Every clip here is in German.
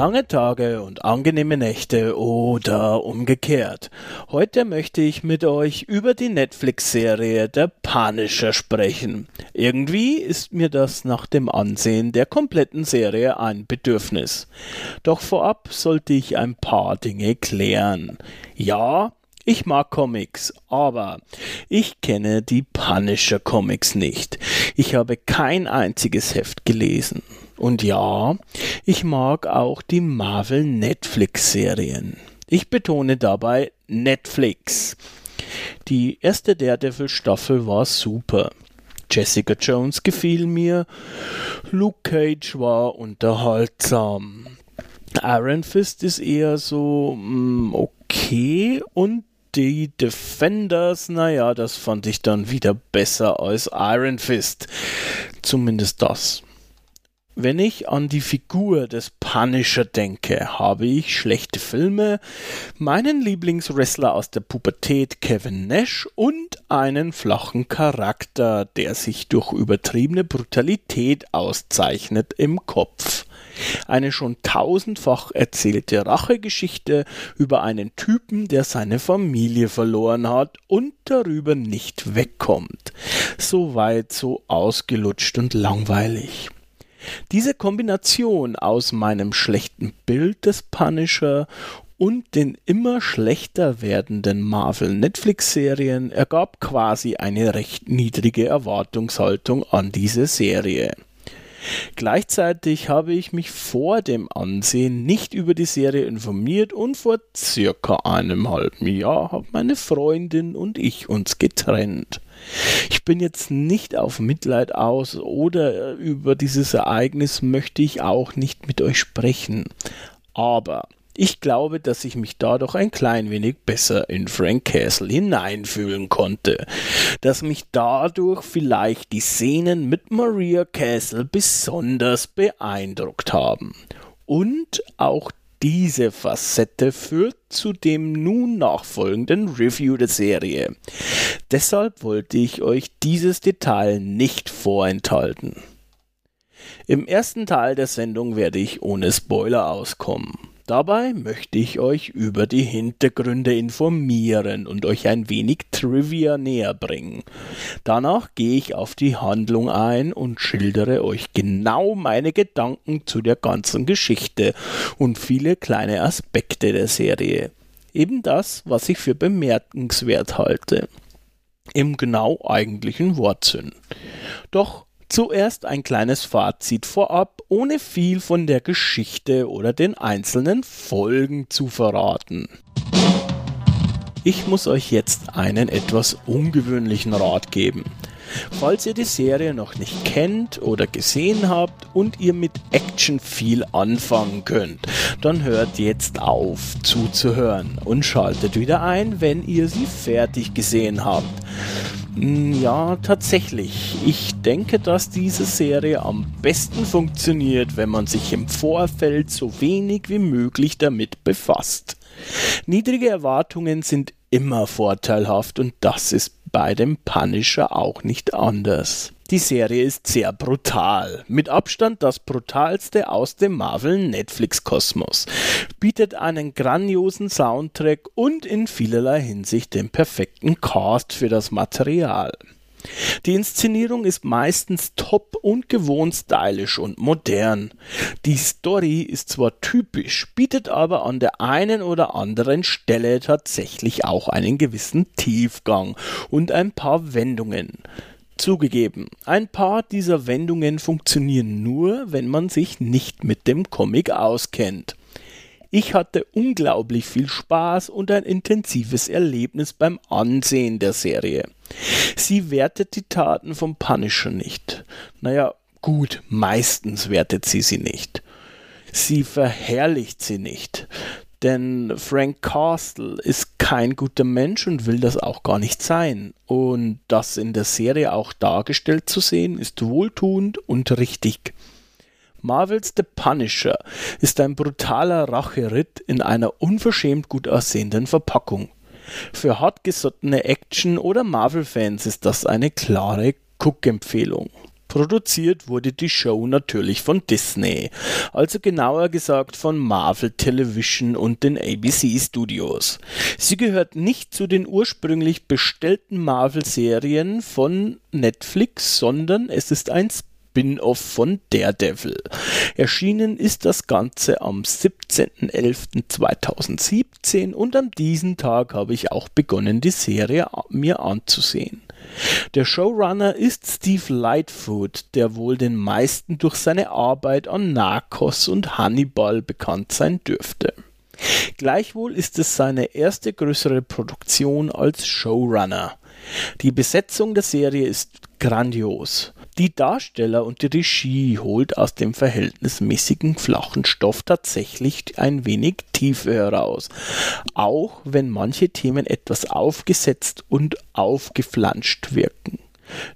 Lange Tage und angenehme Nächte oder umgekehrt. Heute möchte ich mit euch über die Netflix-Serie Der Punisher sprechen. Irgendwie ist mir das nach dem Ansehen der kompletten Serie ein Bedürfnis. Doch vorab sollte ich ein paar Dinge klären. Ja, ich mag Comics, aber ich kenne die Punisher Comics nicht. Ich habe kein einziges Heft gelesen. Und ja, ich mag auch die Marvel Netflix Serien. Ich betone dabei Netflix. Die erste Daredevil Staffel war super. Jessica Jones gefiel mir. Luke Cage war unterhaltsam. Iron Fist ist eher so mm, okay und die Defenders, naja, das fand ich dann wieder besser als Iron Fist. Zumindest das. Wenn ich an die Figur des Punisher denke, habe ich schlechte Filme, meinen Lieblingswrestler aus der Pubertät Kevin Nash und einen flachen Charakter, der sich durch übertriebene Brutalität auszeichnet im Kopf. Eine schon tausendfach erzählte Rachegeschichte über einen Typen, der seine Familie verloren hat und darüber nicht wegkommt. So weit, so ausgelutscht und langweilig. Diese Kombination aus meinem schlechten Bild des Punisher und den immer schlechter werdenden Marvel Netflix Serien ergab quasi eine recht niedrige Erwartungshaltung an diese Serie. Gleichzeitig habe ich mich vor dem Ansehen nicht über die Serie informiert und vor circa einem halben Jahr haben meine Freundin und ich uns getrennt. Ich bin jetzt nicht auf Mitleid aus oder über dieses Ereignis möchte ich auch nicht mit euch sprechen. Aber ich glaube, dass ich mich dadurch ein klein wenig besser in Frank Castle hineinfühlen konnte, dass mich dadurch vielleicht die Szenen mit Maria Castle besonders beeindruckt haben. Und auch diese Facette führt zu dem nun nachfolgenden Review der Serie. Deshalb wollte ich euch dieses Detail nicht vorenthalten. Im ersten Teil der Sendung werde ich ohne Spoiler auskommen. Dabei möchte ich euch über die Hintergründe informieren und euch ein wenig Trivia näher bringen. Danach gehe ich auf die Handlung ein und schildere euch genau meine Gedanken zu der ganzen Geschichte und viele kleine Aspekte der Serie. Eben das, was ich für bemerkenswert halte. Im genau eigentlichen Wortsinn. Doch Zuerst ein kleines Fazit vorab, ohne viel von der Geschichte oder den einzelnen Folgen zu verraten. Ich muss euch jetzt einen etwas ungewöhnlichen Rat geben. Falls ihr die Serie noch nicht kennt oder gesehen habt und ihr mit Action viel anfangen könnt, dann hört jetzt auf zuzuhören und schaltet wieder ein, wenn ihr sie fertig gesehen habt. Hm, ja, tatsächlich. Ich denke, dass diese Serie am besten funktioniert, wenn man sich im Vorfeld so wenig wie möglich damit befasst. Niedrige Erwartungen sind immer vorteilhaft und das ist bei dem Punisher auch nicht anders. Die Serie ist sehr brutal, mit Abstand das brutalste aus dem Marvel Netflix Kosmos, bietet einen grandiosen Soundtrack und in vielerlei Hinsicht den perfekten Cast für das Material. Die Inszenierung ist meistens top und gewohnt stylisch und modern. Die Story ist zwar typisch, bietet aber an der einen oder anderen Stelle tatsächlich auch einen gewissen Tiefgang und ein paar Wendungen. Zugegeben, ein paar dieser Wendungen funktionieren nur, wenn man sich nicht mit dem Comic auskennt. Ich hatte unglaublich viel Spaß und ein intensives Erlebnis beim Ansehen der Serie. Sie wertet die Taten vom Punisher nicht. Naja, Gut, meistens wertet sie sie nicht. Sie verherrlicht sie nicht. Denn Frank Castle ist kein guter Mensch und will das auch gar nicht sein. Und das in der Serie auch dargestellt zu sehen, ist wohltuend und richtig. Marvels The Punisher ist ein brutaler Racheritt in einer unverschämt gut aussehenden Verpackung. Für hartgesottene Action- oder Marvel-Fans ist das eine klare Cook-Empfehlung. Produziert wurde die Show natürlich von Disney, also genauer gesagt von Marvel Television und den ABC Studios. Sie gehört nicht zu den ursprünglich bestellten Marvel-Serien von Netflix, sondern es ist ein Spin-off von Daredevil. Erschienen ist das Ganze am 17.11.2017 und an diesem Tag habe ich auch begonnen, die Serie mir anzusehen. Der Showrunner ist Steve Lightfoot, der wohl den meisten durch seine Arbeit an Narcos und Hannibal bekannt sein dürfte. Gleichwohl ist es seine erste größere Produktion als Showrunner. Die Besetzung der Serie ist grandios. Die Darsteller und die Regie holt aus dem verhältnismäßigen flachen Stoff tatsächlich ein wenig Tiefe heraus, auch wenn manche Themen etwas aufgesetzt und aufgeflanscht wirken.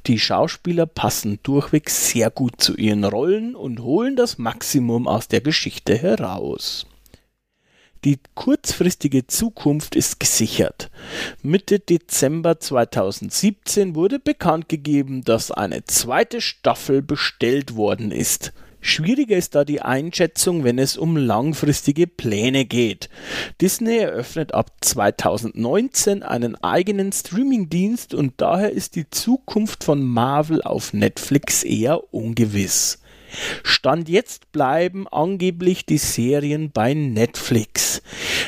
Die Schauspieler passen durchweg sehr gut zu ihren Rollen und holen das Maximum aus der Geschichte heraus. Die kurzfristige Zukunft ist gesichert. Mitte Dezember 2017 wurde bekannt gegeben, dass eine zweite Staffel bestellt worden ist. Schwieriger ist da die Einschätzung, wenn es um langfristige Pläne geht. Disney eröffnet ab 2019 einen eigenen Streamingdienst und daher ist die Zukunft von Marvel auf Netflix eher ungewiss. Stand jetzt bleiben angeblich die Serien bei Netflix.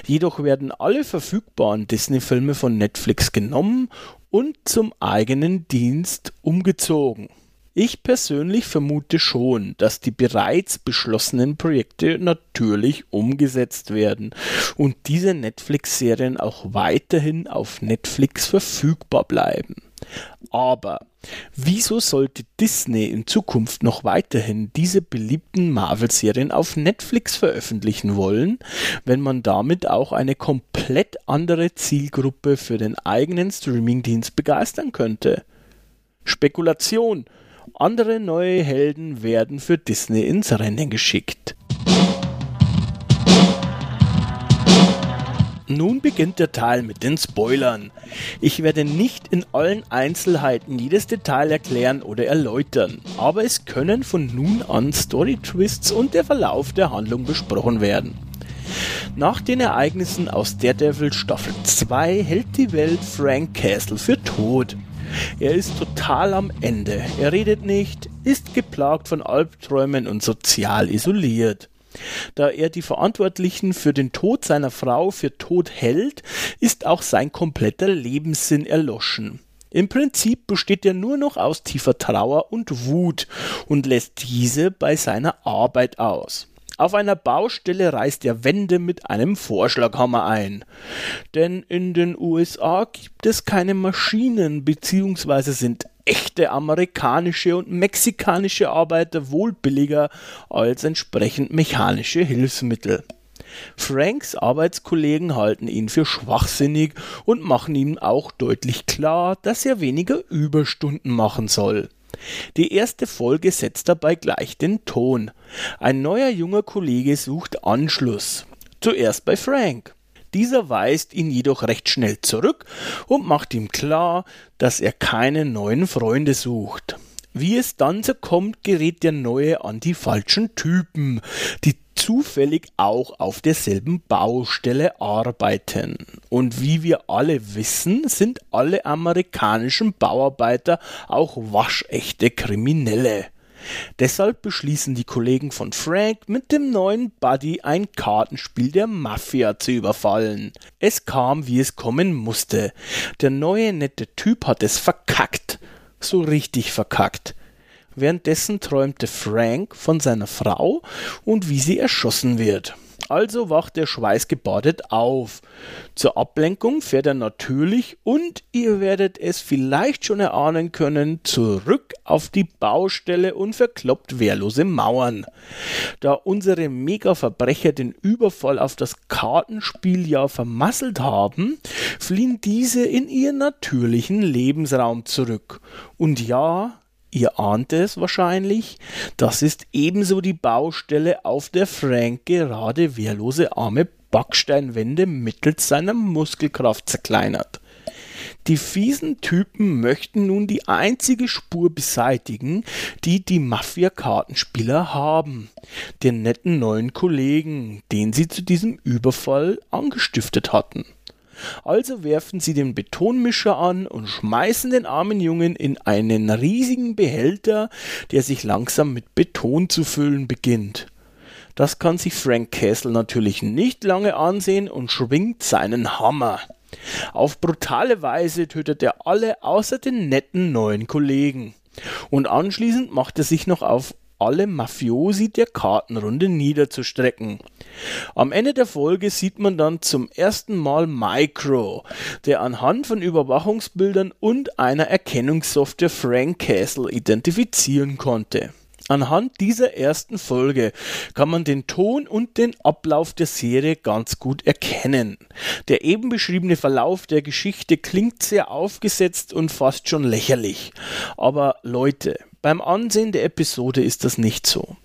Jedoch werden alle verfügbaren Disney-Filme von Netflix genommen und zum eigenen Dienst umgezogen. Ich persönlich vermute schon, dass die bereits beschlossenen Projekte natürlich umgesetzt werden und diese Netflix-Serien auch weiterhin auf Netflix verfügbar bleiben. Aber wieso sollte Disney in Zukunft noch weiterhin diese beliebten Marvel-Serien auf Netflix veröffentlichen wollen, wenn man damit auch eine komplett andere Zielgruppe für den eigenen Streamingdienst begeistern könnte? Spekulation. Andere neue Helden werden für Disney ins Rennen geschickt. Nun beginnt der Teil mit den Spoilern. Ich werde nicht in allen Einzelheiten jedes Detail erklären oder erläutern, aber es können von nun an Story-Twists und der Verlauf der Handlung besprochen werden. Nach den Ereignissen aus Daredevil Staffel 2 hält die Welt Frank Castle für tot. Er ist total am Ende. Er redet nicht, ist geplagt von Albträumen und sozial isoliert. Da er die Verantwortlichen für den Tod seiner Frau für tot hält, ist auch sein kompletter Lebenssinn erloschen. Im Prinzip besteht er nur noch aus tiefer Trauer und Wut und lässt diese bei seiner Arbeit aus. Auf einer Baustelle reißt er Wände mit einem Vorschlaghammer ein. Denn in den USA gibt es keine Maschinen bzw. sind echte amerikanische und mexikanische Arbeiter wohl billiger als entsprechend mechanische Hilfsmittel. Franks Arbeitskollegen halten ihn für schwachsinnig und machen ihm auch deutlich klar, dass er weniger Überstunden machen soll. Die erste Folge setzt dabei gleich den Ton. Ein neuer junger Kollege sucht Anschluss. Zuerst bei Frank. Dieser weist ihn jedoch recht schnell zurück und macht ihm klar, dass er keine neuen Freunde sucht. Wie es dann so kommt, gerät der Neue an die falschen Typen, die zufällig auch auf derselben Baustelle arbeiten. Und wie wir alle wissen, sind alle amerikanischen Bauarbeiter auch waschechte Kriminelle. Deshalb beschließen die Kollegen von Frank mit dem neuen Buddy ein Kartenspiel der Mafia zu überfallen. Es kam, wie es kommen musste. Der neue nette Typ hat es verkackt. So richtig verkackt. Währenddessen träumte Frank von seiner Frau und wie sie erschossen wird. Also wacht er schweißgebadet auf. Zur Ablenkung fährt er natürlich und ihr werdet es vielleicht schon erahnen können, zurück auf die Baustelle und verkloppt wehrlose Mauern. Da unsere Mega-Verbrecher den Überfall auf das Kartenspiel ja vermasselt haben, fliehen diese in ihren natürlichen Lebensraum zurück. Und ja, Ihr ahnt es wahrscheinlich, das ist ebenso die Baustelle, auf der Frank gerade wehrlose arme Backsteinwände mittels seiner Muskelkraft zerkleinert. Die fiesen Typen möchten nun die einzige Spur beseitigen, die die Mafia-Kartenspieler haben, den netten neuen Kollegen, den sie zu diesem Überfall angestiftet hatten. Also werfen sie den Betonmischer an und schmeißen den armen Jungen in einen riesigen Behälter, der sich langsam mit Beton zu füllen beginnt. Das kann sich Frank Castle natürlich nicht lange ansehen und schwingt seinen Hammer. Auf brutale Weise tötet er alle außer den netten neuen Kollegen. Und anschließend macht er sich noch auf alle Mafiosi der Kartenrunde niederzustrecken. Am Ende der Folge sieht man dann zum ersten Mal Micro, der anhand von Überwachungsbildern und einer Erkennungssoftware Frank Castle identifizieren konnte. Anhand dieser ersten Folge kann man den Ton und den Ablauf der Serie ganz gut erkennen. Der eben beschriebene Verlauf der Geschichte klingt sehr aufgesetzt und fast schon lächerlich. Aber Leute, beim Ansehen der Episode ist das nicht so.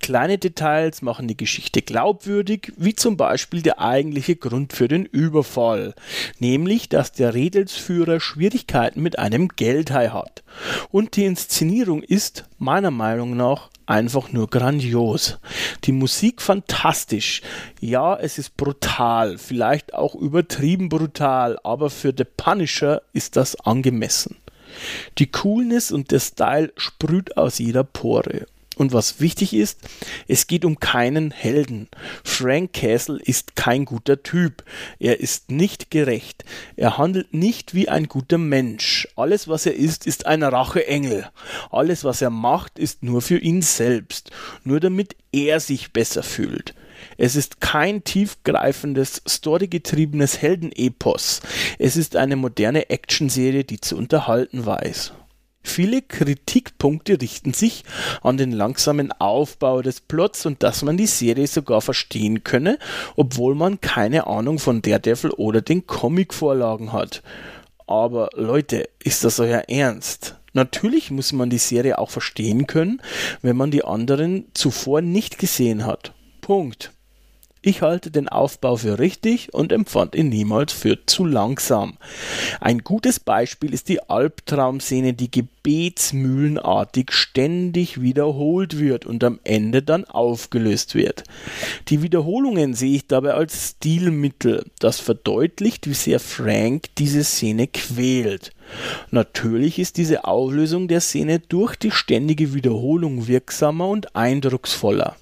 Kleine Details machen die Geschichte glaubwürdig, wie zum Beispiel der eigentliche Grund für den Überfall, nämlich dass der Redelsführer Schwierigkeiten mit einem Geldhai hat. Und die Inszenierung ist, meiner Meinung nach, einfach nur grandios. Die Musik fantastisch. Ja, es ist brutal, vielleicht auch übertrieben brutal, aber für The Punisher ist das angemessen. Die Coolness und der Style sprüht aus jeder Pore. Und was wichtig ist, es geht um keinen Helden. Frank Castle ist kein guter Typ. Er ist nicht gerecht. Er handelt nicht wie ein guter Mensch. Alles, was er ist, ist ein Racheengel. Alles, was er macht, ist nur für ihn selbst. Nur damit er sich besser fühlt. Es ist kein tiefgreifendes, storygetriebenes Heldenepos. Es ist eine moderne Actionserie, die zu unterhalten weiß. Viele Kritikpunkte richten sich an den langsamen Aufbau des Plots und dass man die Serie sogar verstehen könne, obwohl man keine Ahnung von Daredevil oder den Comicvorlagen hat. Aber Leute, ist das euer Ernst? Natürlich muss man die Serie auch verstehen können, wenn man die anderen zuvor nicht gesehen hat. Punkt. Ich halte den Aufbau für richtig und empfand ihn niemals für zu langsam. Ein gutes Beispiel ist die Albtraumszene, die gebetsmühlenartig ständig wiederholt wird und am Ende dann aufgelöst wird. Die Wiederholungen sehe ich dabei als Stilmittel, das verdeutlicht, wie sehr Frank diese Szene quält. Natürlich ist diese Auflösung der Szene durch die ständige Wiederholung wirksamer und eindrucksvoller.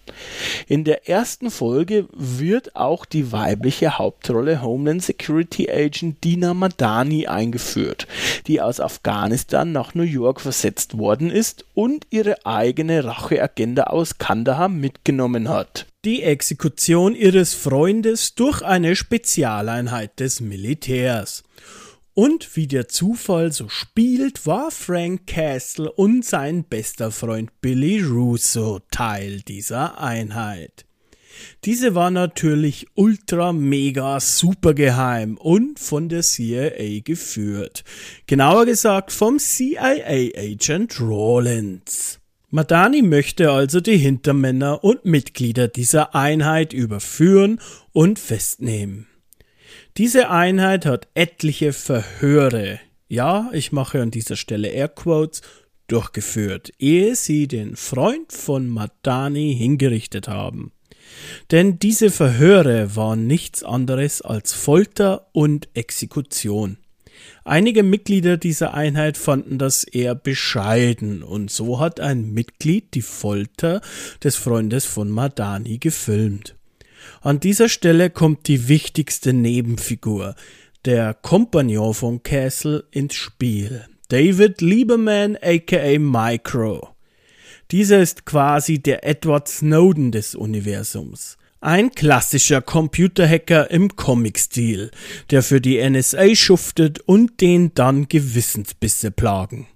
In der ersten Folge wird auch die weibliche Hauptrolle Homeland Security Agent Dina Madani eingeführt, die aus Afghanistan nach New York versetzt worden ist und ihre eigene Racheagenda aus Kandahar mitgenommen hat. Die Exekution ihres Freundes durch eine Spezialeinheit des Militärs. Und wie der Zufall so spielt, war Frank Castle und sein bester Freund Billy Russo Teil dieser Einheit. Diese war natürlich ultra mega super geheim und von der CIA geführt. Genauer gesagt vom CIA Agent Rawlins. Madani möchte also die Hintermänner und Mitglieder dieser Einheit überführen und festnehmen. Diese Einheit hat etliche Verhöre, ja, ich mache an dieser Stelle Airquotes, durchgeführt, ehe sie den Freund von Madani hingerichtet haben. Denn diese Verhöre waren nichts anderes als Folter und Exekution. Einige Mitglieder dieser Einheit fanden das eher bescheiden, und so hat ein Mitglied die Folter des Freundes von Madani gefilmt. An dieser Stelle kommt die wichtigste Nebenfigur, der Kompagnon von Castle, ins Spiel. David Lieberman aka Micro. Dieser ist quasi der Edward Snowden des Universums. Ein klassischer Computerhacker im Comic-Stil, der für die NSA schuftet und den dann Gewissensbisse plagen.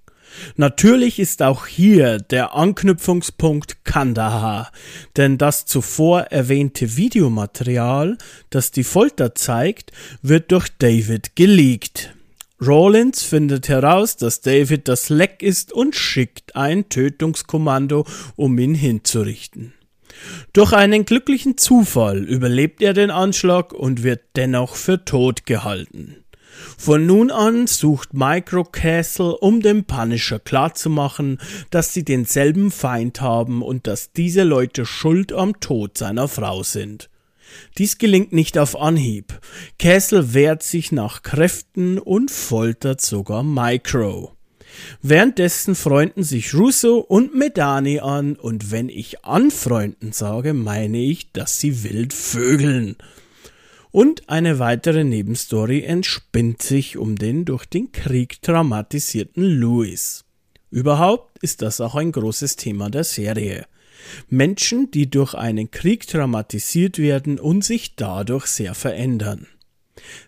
Natürlich ist auch hier der Anknüpfungspunkt Kandahar, denn das zuvor erwähnte Videomaterial, das die Folter zeigt, wird durch David geleakt. Rawlins findet heraus, dass David das Leck ist und schickt ein Tötungskommando, um ihn hinzurichten. Durch einen glücklichen Zufall überlebt er den Anschlag und wird dennoch für tot gehalten. Von nun an sucht Micro Castle, um dem Punisher klarzumachen, dass sie denselben Feind haben und dass diese Leute schuld am Tod seiner Frau sind. Dies gelingt nicht auf Anhieb. Castle wehrt sich nach Kräften und foltert sogar Micro. Währenddessen freunden sich Russo und Medani an, und wenn ich anfreunden sage, meine ich, dass sie wild vögeln. Und eine weitere Nebenstory entspinnt sich um den durch den Krieg traumatisierten Louis. Überhaupt ist das auch ein großes Thema der Serie. Menschen, die durch einen Krieg traumatisiert werden und sich dadurch sehr verändern.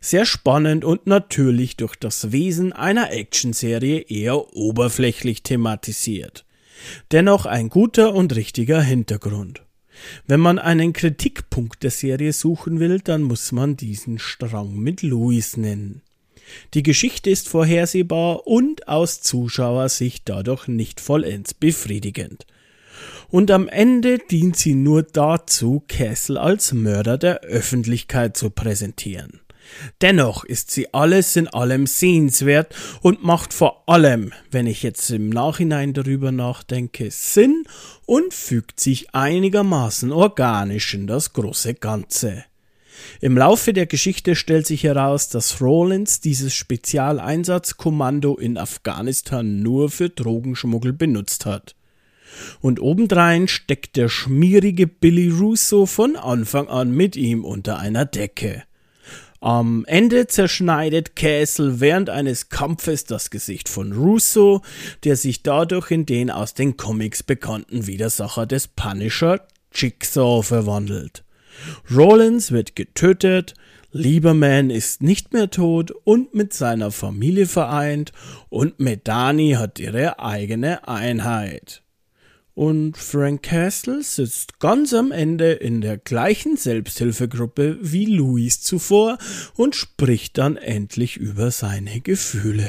Sehr spannend und natürlich durch das Wesen einer Actionserie eher oberflächlich thematisiert. Dennoch ein guter und richtiger Hintergrund. Wenn man einen Kritikpunkt der Serie suchen will, dann muss man diesen Strang mit Louis nennen. Die Geschichte ist vorhersehbar und aus Zuschauersicht dadurch nicht vollends befriedigend und am Ende dient sie nur dazu, Castle als Mörder der Öffentlichkeit zu präsentieren. Dennoch ist sie alles in allem sehenswert und macht vor allem, wenn ich jetzt im Nachhinein darüber nachdenke, Sinn und fügt sich einigermaßen organisch in das große Ganze. Im Laufe der Geschichte stellt sich heraus, dass Rawlins dieses Spezialeinsatzkommando in Afghanistan nur für Drogenschmuggel benutzt hat. Und obendrein steckt der schmierige Billy Russo von Anfang an mit ihm unter einer Decke. Am Ende zerschneidet Castle während eines Kampfes das Gesicht von Russo, der sich dadurch in den aus den Comics bekannten Widersacher des Punisher Jigsaw verwandelt. Rollins wird getötet, Lieberman ist nicht mehr tot und mit seiner Familie vereint und Medani hat ihre eigene Einheit. Und Frank Castle sitzt ganz am Ende in der gleichen Selbsthilfegruppe wie Louis zuvor und spricht dann endlich über seine Gefühle.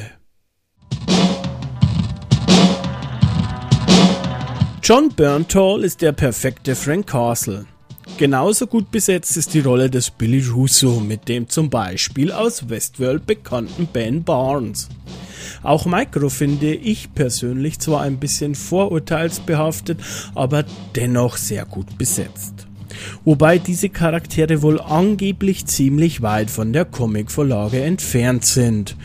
John Berntal ist der perfekte Frank Castle. Genauso gut besetzt ist die Rolle des Billy Russo mit dem zum Beispiel aus Westworld bekannten Ben Barnes. Auch Micro finde ich persönlich zwar ein bisschen vorurteilsbehaftet, aber dennoch sehr gut besetzt. Wobei diese Charaktere wohl angeblich ziemlich weit von der Comicvorlage entfernt sind.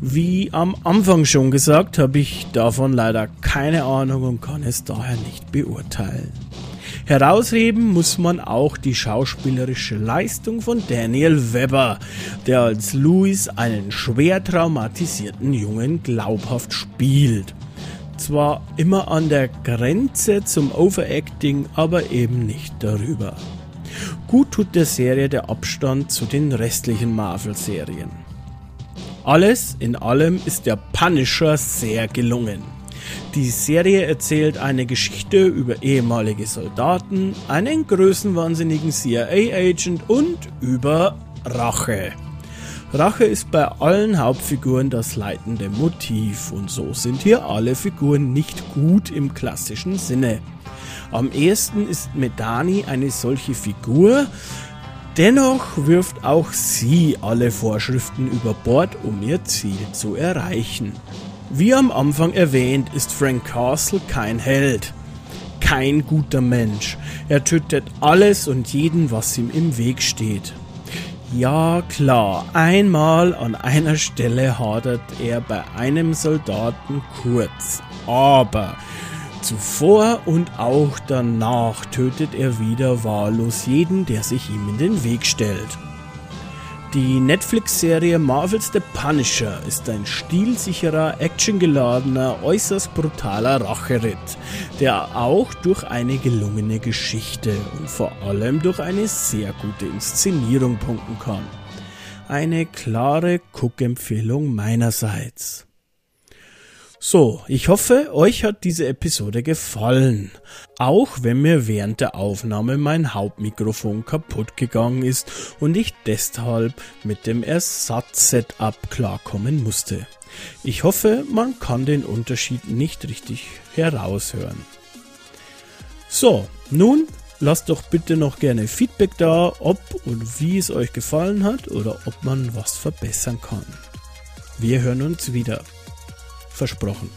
Wie am Anfang schon gesagt, habe ich davon leider keine Ahnung und kann es daher nicht beurteilen. Herausheben muss man auch die schauspielerische Leistung von Daniel Webber, der als Louis einen schwer traumatisierten Jungen glaubhaft spielt. Zwar immer an der Grenze zum Overacting, aber eben nicht darüber. Gut tut der Serie der Abstand zu den restlichen Marvel-Serien. Alles in allem ist der Punisher sehr gelungen. Die Serie erzählt eine Geschichte über ehemalige Soldaten, einen größenwahnsinnigen CIA-Agent und über Rache. Rache ist bei allen Hauptfiguren das leitende Motiv und so sind hier alle Figuren nicht gut im klassischen Sinne. Am ehesten ist Medani eine solche Figur, dennoch wirft auch sie alle Vorschriften über Bord, um ihr Ziel zu erreichen. Wie am Anfang erwähnt, ist Frank Castle kein Held. Kein guter Mensch. Er tötet alles und jeden, was ihm im Weg steht. Ja, klar, einmal an einer Stelle hadert er bei einem Soldaten kurz. Aber zuvor und auch danach tötet er wieder wahllos jeden, der sich ihm in den Weg stellt. Die Netflix-Serie Marvel's The Punisher ist ein stilsicherer, actiongeladener, äußerst brutaler Racheritt, der auch durch eine gelungene Geschichte und vor allem durch eine sehr gute Inszenierung punkten kann. Eine klare Cook-Empfehlung meinerseits. So, ich hoffe, euch hat diese Episode gefallen. Auch wenn mir während der Aufnahme mein Hauptmikrofon kaputt gegangen ist und ich deshalb mit dem Ersatzsetup klarkommen musste. Ich hoffe, man kann den Unterschied nicht richtig heraushören. So, nun lasst doch bitte noch gerne Feedback da, ob und wie es euch gefallen hat oder ob man was verbessern kann. Wir hören uns wieder versprochen.